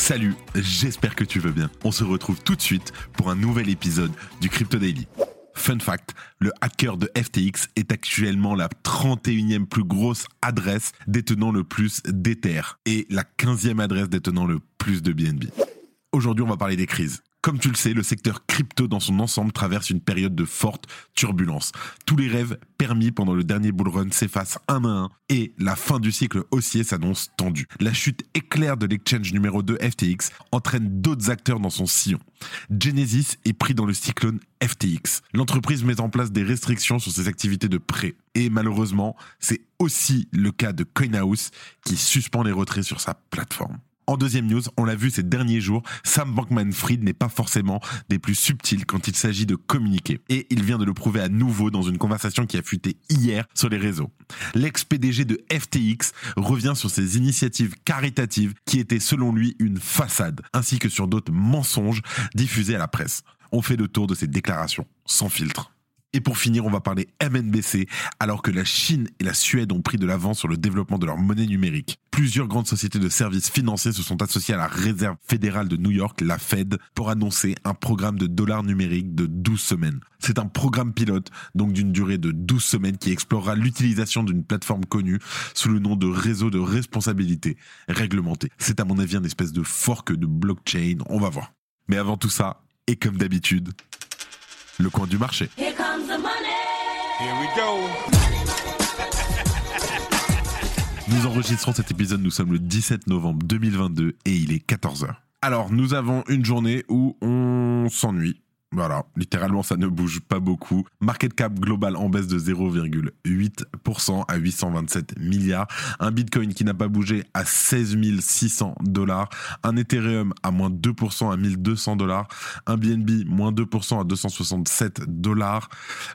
Salut, j'espère que tu veux bien. On se retrouve tout de suite pour un nouvel épisode du Crypto Daily. Fun fact, le hacker de FTX est actuellement la 31e plus grosse adresse détenant le plus d'Ether et la 15e adresse détenant le plus de BNB. Aujourd'hui, on va parler des crises. Comme tu le sais, le secteur crypto dans son ensemble traverse une période de forte turbulence. Tous les rêves permis pendant le dernier bull run s'effacent un à un et la fin du cycle haussier s'annonce tendue. La chute éclair de l'exchange numéro 2 FTX entraîne d'autres acteurs dans son sillon. Genesis est pris dans le cyclone FTX. L'entreprise met en place des restrictions sur ses activités de prêt. Et malheureusement, c'est aussi le cas de CoinHouse qui suspend les retraits sur sa plateforme. En deuxième news, on l'a vu ces derniers jours, Sam Bankman-Fried n'est pas forcément des plus subtils quand il s'agit de communiquer. Et il vient de le prouver à nouveau dans une conversation qui a fuité hier sur les réseaux. L'ex-PDG de FTX revient sur ses initiatives caritatives qui étaient selon lui une façade, ainsi que sur d'autres mensonges diffusés à la presse. On fait le tour de ses déclarations, sans filtre. Et pour finir, on va parler MNBC, alors que la Chine et la Suède ont pris de l'avance sur le développement de leur monnaie numérique. Plusieurs grandes sociétés de services financiers se sont associées à la Réserve fédérale de New York, la Fed, pour annoncer un programme de dollars numériques de 12 semaines. C'est un programme pilote, donc d'une durée de 12 semaines, qui explorera l'utilisation d'une plateforme connue sous le nom de réseau de responsabilité réglementé. C'est à mon avis une espèce de fork de blockchain, on va voir. Mais avant tout ça, et comme d'habitude, le coin du marché. Nous enregistrons cet épisode, nous sommes le 17 novembre 2022 et il est 14h. Alors, nous avons une journée où on s'ennuie. Voilà, littéralement ça ne bouge pas beaucoup. Market cap global en baisse de 0,8% à 827 milliards. Un Bitcoin qui n'a pas bougé à 16 600 dollars. Un Ethereum à moins 2% à 1200 dollars. Un BNB moins 2% à 267 dollars.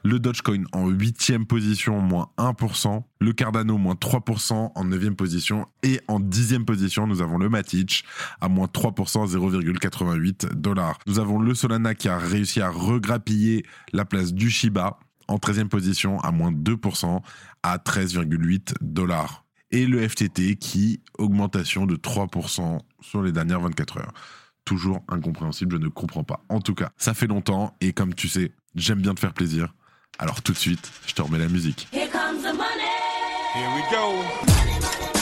Le Dogecoin en 8 position moins 1%. Le Cardano moins 3% en 9 position. Et en 10 position, nous avons le Matic à moins 3% à 0,88 dollars. Nous avons le Solana qui a réussi à regrappiller la place du Shiba en 13e position à moins 2% à 13,8 dollars. Et le FTT qui, augmentation de 3% sur les dernières 24 heures. Toujours incompréhensible, je ne comprends pas. En tout cas, ça fait longtemps et comme tu sais, j'aime bien te faire plaisir. Alors tout de suite, je te remets la musique. Here we go.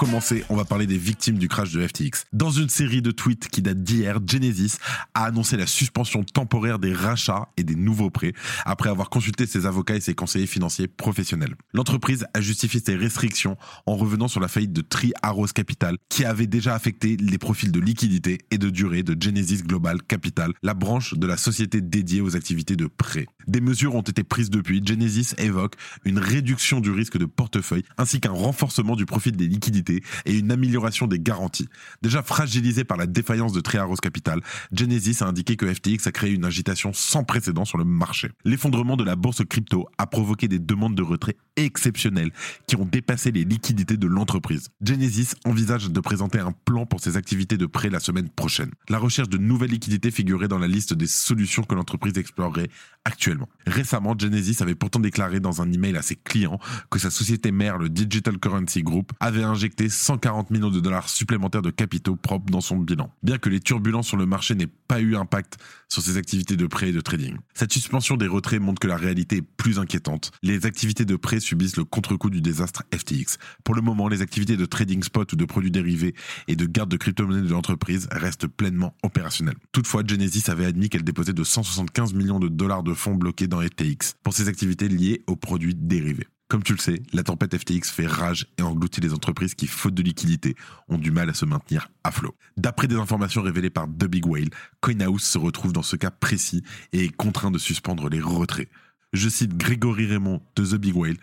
Commencer, on va parler des victimes du crash de FTX. Dans une série de tweets qui date d'hier, Genesis a annoncé la suspension temporaire des rachats et des nouveaux prêts après avoir consulté ses avocats et ses conseillers financiers professionnels. L'entreprise a justifié ces restrictions en revenant sur la faillite de Tri Arrows Capital qui avait déjà affecté les profils de liquidité et de durée de Genesis Global Capital, la branche de la société dédiée aux activités de prêt. Des mesures ont été prises depuis. Genesis évoque une réduction du risque de portefeuille ainsi qu'un renforcement du profil des liquidités et une amélioration des garanties. Déjà fragilisé par la défaillance de Triaros Capital, Genesis a indiqué que FTX a créé une agitation sans précédent sur le marché. L'effondrement de la bourse crypto a provoqué des demandes de retrait exceptionnelles qui ont dépassé les liquidités de l'entreprise. Genesis envisage de présenter un plan pour ses activités de prêt la semaine prochaine. La recherche de nouvelles liquidités figurait dans la liste des solutions que l'entreprise explorerait actuellement. Récemment, Genesis avait pourtant déclaré dans un email à ses clients que sa société mère, le Digital Currency Group, avait injecté 140 millions de dollars supplémentaires de capitaux propres dans son bilan. Bien que les turbulences sur le marché n'aient pas eu impact sur ses activités de prêt et de trading. Cette suspension des retraits montre que la réalité est plus inquiétante. Les activités de prêt subissent le contre-coup du désastre FTX. Pour le moment, les activités de trading spot ou de produits dérivés et de garde de crypto-monnaies de l'entreprise restent pleinement opérationnelles. Toutefois, Genesis avait admis qu'elle déposait de 175 millions de dollars de fonds bloqués dans FTX pour ses activités liées aux produits dérivés. Comme tu le sais, la tempête FTX fait rage et engloutit les entreprises qui, faute de liquidité, ont du mal à se maintenir à flot. D'après des informations révélées par The Big Whale, CoinHouse se retrouve dans ce cas précis et est contraint de suspendre les retraits. Je cite Grégory Raymond de The Big Whale.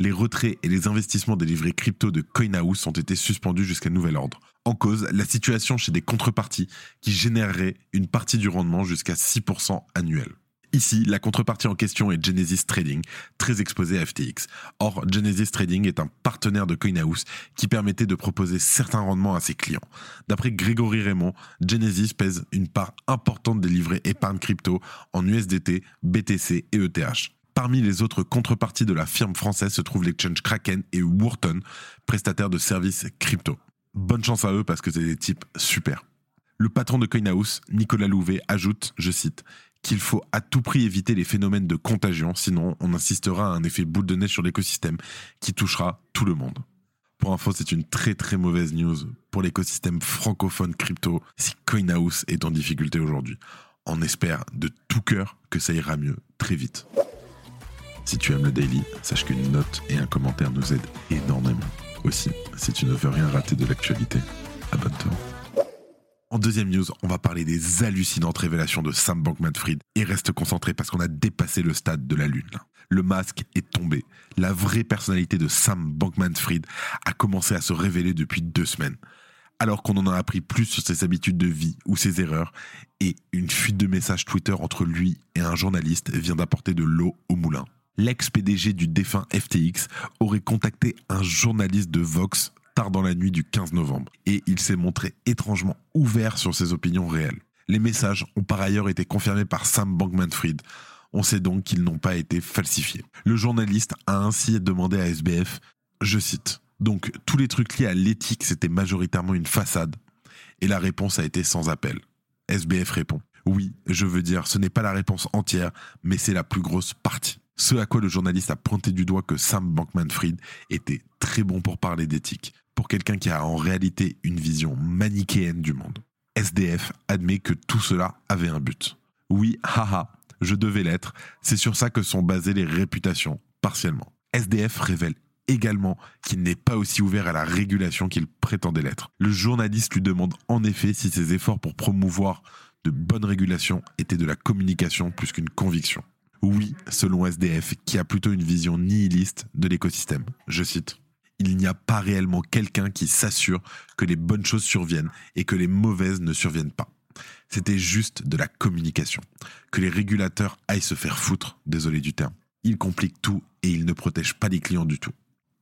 Les retraits et les investissements des livrets crypto de CoinHouse ont été suspendus jusqu'à nouvel ordre. En cause, la situation chez des contreparties qui généreraient une partie du rendement jusqu'à 6% annuel. Ici, la contrepartie en question est Genesis Trading, très exposé à FTX. Or, Genesis Trading est un partenaire de CoinHouse qui permettait de proposer certains rendements à ses clients. D'après Grégory Raymond, Genesis pèse une part importante des livrets épargne crypto en USDT, BTC et ETH. Parmi les autres contreparties de la firme française se trouvent l'exchange Kraken et Wharton, prestataires de services crypto. Bonne chance à eux parce que c'est des types super. Le patron de CoinHouse, Nicolas Louvet, ajoute, je cite, qu'il faut à tout prix éviter les phénomènes de contagion, sinon on insistera à un effet boule de neige sur l'écosystème qui touchera tout le monde. Pour info, c'est une très très mauvaise news pour l'écosystème francophone crypto si CoinHouse est en difficulté aujourd'hui. On espère de tout cœur que ça ira mieux très vite. Si tu aimes le daily, sache qu'une note et un commentaire nous aident énormément. Aussi, si tu ne veux rien rater de l'actualité, abonne-toi. En deuxième news, on va parler des hallucinantes révélations de Sam Bankman-Fried et reste concentré parce qu'on a dépassé le stade de la lune. Le masque est tombé. La vraie personnalité de Sam Bankman-Fried a commencé à se révéler depuis deux semaines. Alors qu'on en a appris plus sur ses habitudes de vie ou ses erreurs, et une fuite de messages Twitter entre lui et un journaliste vient d'apporter de l'eau au moulin. L'ex-PDG du défunt FTX aurait contacté un journaliste de Vox tard dans la nuit du 15 novembre, et il s'est montré étrangement ouvert sur ses opinions réelles. Les messages ont par ailleurs été confirmés par Sam Bankman-Fried. On sait donc qu'ils n'ont pas été falsifiés. Le journaliste a ainsi demandé à SBF, je cite, donc tous les trucs liés à l'éthique c'était majoritairement une façade, et la réponse a été sans appel. SBF répond, oui, je veux dire, ce n'est pas la réponse entière, mais c'est la plus grosse partie. Ce à quoi le journaliste a pointé du doigt que Sam Bankman-Fried était très bon pour parler d'éthique, pour quelqu'un qui a en réalité une vision manichéenne du monde. SDF admet que tout cela avait un but. Oui, haha, je devais l'être, c'est sur ça que sont basées les réputations, partiellement. SDF révèle également qu'il n'est pas aussi ouvert à la régulation qu'il prétendait l'être. Le journaliste lui demande en effet si ses efforts pour promouvoir de bonnes régulations étaient de la communication plus qu'une conviction. Oui, selon SDF, qui a plutôt une vision nihiliste de l'écosystème. Je cite il n'y a pas réellement quelqu'un qui s'assure que les bonnes choses surviennent et que les mauvaises ne surviennent pas. C'était juste de la communication. Que les régulateurs aillent se faire foutre, désolé du terme. Ils compliquent tout et ils ne protègent pas les clients du tout.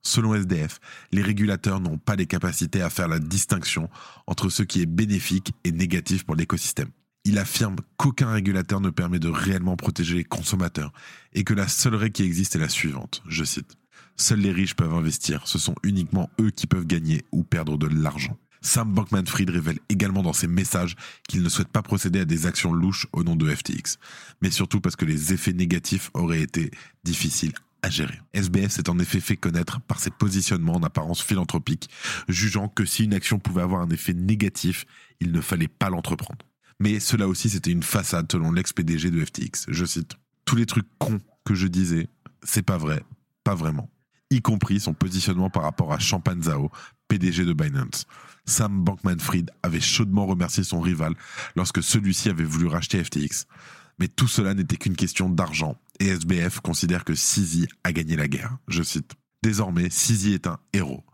Selon SDF, les régulateurs n'ont pas les capacités à faire la distinction entre ce qui est bénéfique et négatif pour l'écosystème. Il affirme qu'aucun régulateur ne permet de réellement protéger les consommateurs et que la seule règle qui existe est la suivante, je cite. Seuls les riches peuvent investir, ce sont uniquement eux qui peuvent gagner ou perdre de l'argent. Sam Bankman-Fried révèle également dans ses messages qu'il ne souhaite pas procéder à des actions louches au nom de FTX, mais surtout parce que les effets négatifs auraient été difficiles à gérer. SBF s'est en effet fait connaître par ses positionnements en apparence philanthropiques, jugeant que si une action pouvait avoir un effet négatif, il ne fallait pas l'entreprendre. Mais cela aussi c'était une façade selon l'ex-PDG de FTX. Je cite Tous les trucs cons que je disais, c'est pas vrai, pas vraiment y compris son positionnement par rapport à Champagne Zhao, PDG de Binance. Sam Bankman-Fried avait chaudement remercié son rival lorsque celui-ci avait voulu racheter FTX. Mais tout cela n'était qu'une question d'argent, et SBF considère que Sisi a gagné la guerre. Je cite. Désormais, Sisi est un héros.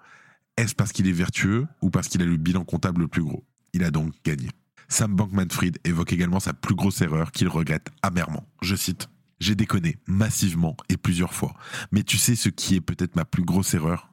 Est-ce parce qu'il est vertueux ou parce qu'il a le bilan comptable le plus gros? Il a donc gagné. Sam Bankman-Fried évoque également sa plus grosse erreur qu'il regrette amèrement. Je cite. J'ai déconné massivement et plusieurs fois. Mais tu sais ce qui est peut-être ma plus grosse erreur?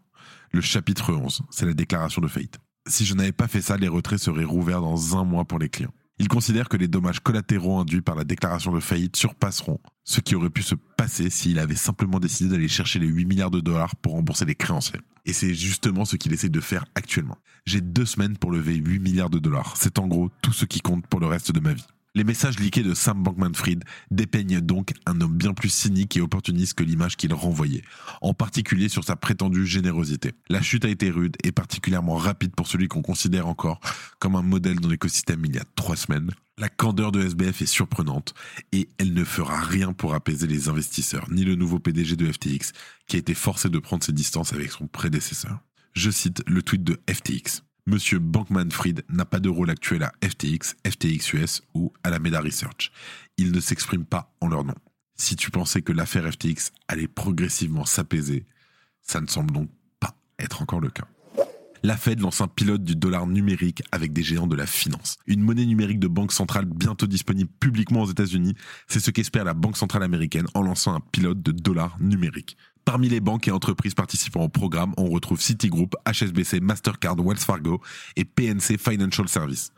Le chapitre 11, c'est la déclaration de faillite. Si je n'avais pas fait ça, les retraits seraient rouverts dans un mois pour les clients. Il considère que les dommages collatéraux induits par la déclaration de faillite surpasseront ce qui aurait pu se passer s'il avait simplement décidé d'aller chercher les 8 milliards de dollars pour rembourser les créanciers. Et c'est justement ce qu'il essaie de faire actuellement. J'ai deux semaines pour lever 8 milliards de dollars. C'est en gros tout ce qui compte pour le reste de ma vie. Les messages liqués de Sam Bankman-Fried dépeignent donc un homme bien plus cynique et opportuniste que l'image qu'il renvoyait, en particulier sur sa prétendue générosité. La chute a été rude et particulièrement rapide pour celui qu'on considère encore comme un modèle dans l'écosystème il y a trois semaines. La candeur de SBF est surprenante et elle ne fera rien pour apaiser les investisseurs, ni le nouveau PDG de FTX qui a été forcé de prendre ses distances avec son prédécesseur. Je cite le tweet de FTX. Monsieur Bankman-Fried n'a pas de rôle actuel à FTX, FTX US ou à la Meda Research. Il ne s'exprime pas en leur nom. Si tu pensais que l'affaire FTX allait progressivement s'apaiser, ça ne semble donc pas être encore le cas. La Fed lance un pilote du dollar numérique avec des géants de la finance. Une monnaie numérique de banque centrale bientôt disponible publiquement aux États-Unis, c'est ce qu'espère la Banque centrale américaine en lançant un pilote de dollar numérique. Parmi les banques et entreprises participant au programme, on retrouve Citigroup, HSBC, Mastercard, Wells Fargo et PNC Financial Service.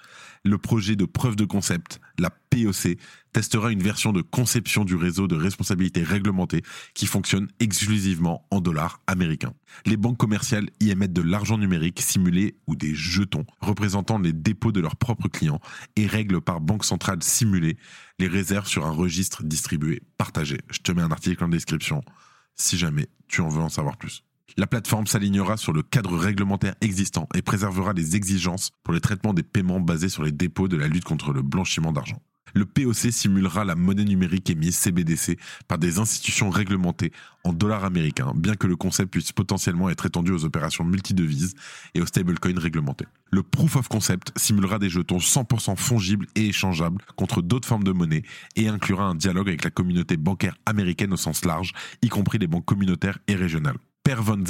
Le projet de preuve de concept, la POC, testera une version de conception du réseau de responsabilité réglementée qui fonctionne exclusivement en dollars américains. Les banques commerciales y émettent de l'argent numérique simulé ou des jetons représentant les dépôts de leurs propres clients et règlent par banque centrale simulée les réserves sur un registre distribué partagé. Je te mets un article en description si jamais tu en veux en savoir plus. La plateforme s'alignera sur le cadre réglementaire existant et préservera les exigences pour les traitements des paiements basés sur les dépôts de la lutte contre le blanchiment d'argent. Le POC simulera la monnaie numérique émise CBDC par des institutions réglementées en dollars américains, bien que le concept puisse potentiellement être étendu aux opérations multidevises et aux stablecoins réglementés. Le proof of concept simulera des jetons 100% fongibles et échangeables contre d'autres formes de monnaie et inclura un dialogue avec la communauté bancaire américaine au sens large, y compris les banques communautaires et régionales. Per von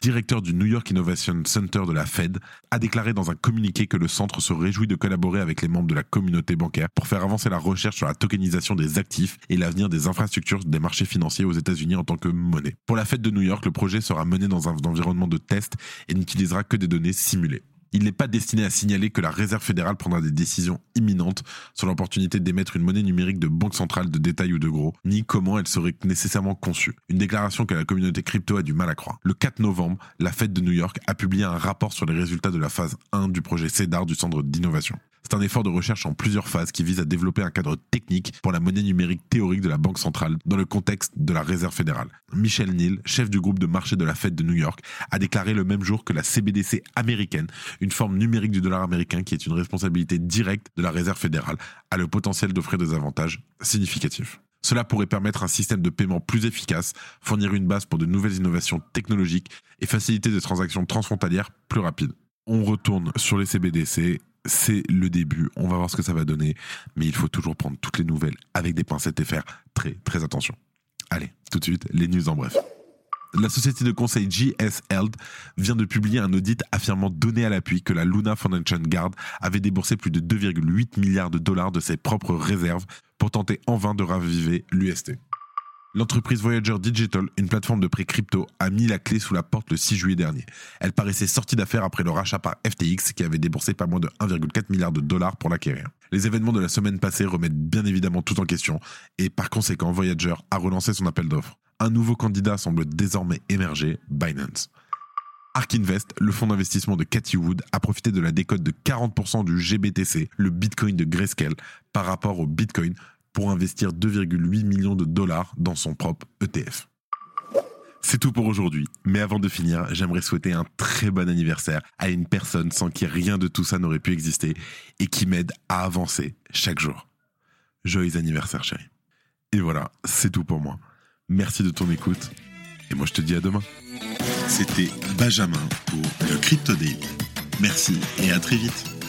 directeur du New York Innovation Center de la Fed, a déclaré dans un communiqué que le centre se réjouit de collaborer avec les membres de la communauté bancaire pour faire avancer la recherche sur la tokenisation des actifs et l'avenir des infrastructures des marchés financiers aux États-Unis en tant que monnaie. Pour la Fed de New York, le projet sera mené dans un environnement de test et n'utilisera que des données simulées. Il n'est pas destiné à signaler que la Réserve fédérale prendra des décisions imminentes sur l'opportunité d'émettre une monnaie numérique de banque centrale de détail ou de gros, ni comment elle serait nécessairement conçue. Une déclaration que la communauté crypto a du mal à croire. Le 4 novembre, la Fed de New York a publié un rapport sur les résultats de la phase 1 du projet CEDAR du centre d'innovation. C'est un effort de recherche en plusieurs phases qui vise à développer un cadre technique pour la monnaie numérique théorique de la Banque centrale dans le contexte de la Réserve fédérale. Michel Neal, chef du groupe de marché de la Fed de New York, a déclaré le même jour que la CBDC américaine, une forme numérique du dollar américain qui est une responsabilité directe de la Réserve fédérale, a le potentiel d'offrir des avantages significatifs. Cela pourrait permettre un système de paiement plus efficace, fournir une base pour de nouvelles innovations technologiques et faciliter des transactions transfrontalières plus rapides. On retourne sur les CBDC c'est le début, on va voir ce que ça va donner, mais il faut toujours prendre toutes les nouvelles avec des pincettes et faire très très attention. Allez, tout de suite, les news en bref. La société de conseil GS vient de publier un audit affirmant donné à l'appui que la Luna Foundation Guard avait déboursé plus de 2,8 milliards de dollars de ses propres réserves pour tenter en vain de raviver l'UST. L'entreprise Voyager Digital, une plateforme de prêt crypto, a mis la clé sous la porte le 6 juillet dernier. Elle paraissait sortie d'affaires après le rachat par FTX qui avait déboursé pas moins de 1,4 milliard de dollars pour l'acquérir. Les événements de la semaine passée remettent bien évidemment tout en question et par conséquent Voyager a relancé son appel d'offres. Un nouveau candidat semble désormais émerger, Binance. Ark Invest, le fonds d'investissement de Cathy Wood, a profité de la décote de 40% du GBTC, le Bitcoin de Grayscale, par rapport au Bitcoin pour investir 2,8 millions de dollars dans son propre ETF. C'est tout pour aujourd'hui, mais avant de finir, j'aimerais souhaiter un très bon anniversaire à une personne sans qui rien de tout ça n'aurait pu exister et qui m'aide à avancer chaque jour. Joyeux anniversaire chérie. Et voilà, c'est tout pour moi. Merci de ton écoute, et moi je te dis à demain. C'était Benjamin pour le Crypto Daily. Merci et à très vite.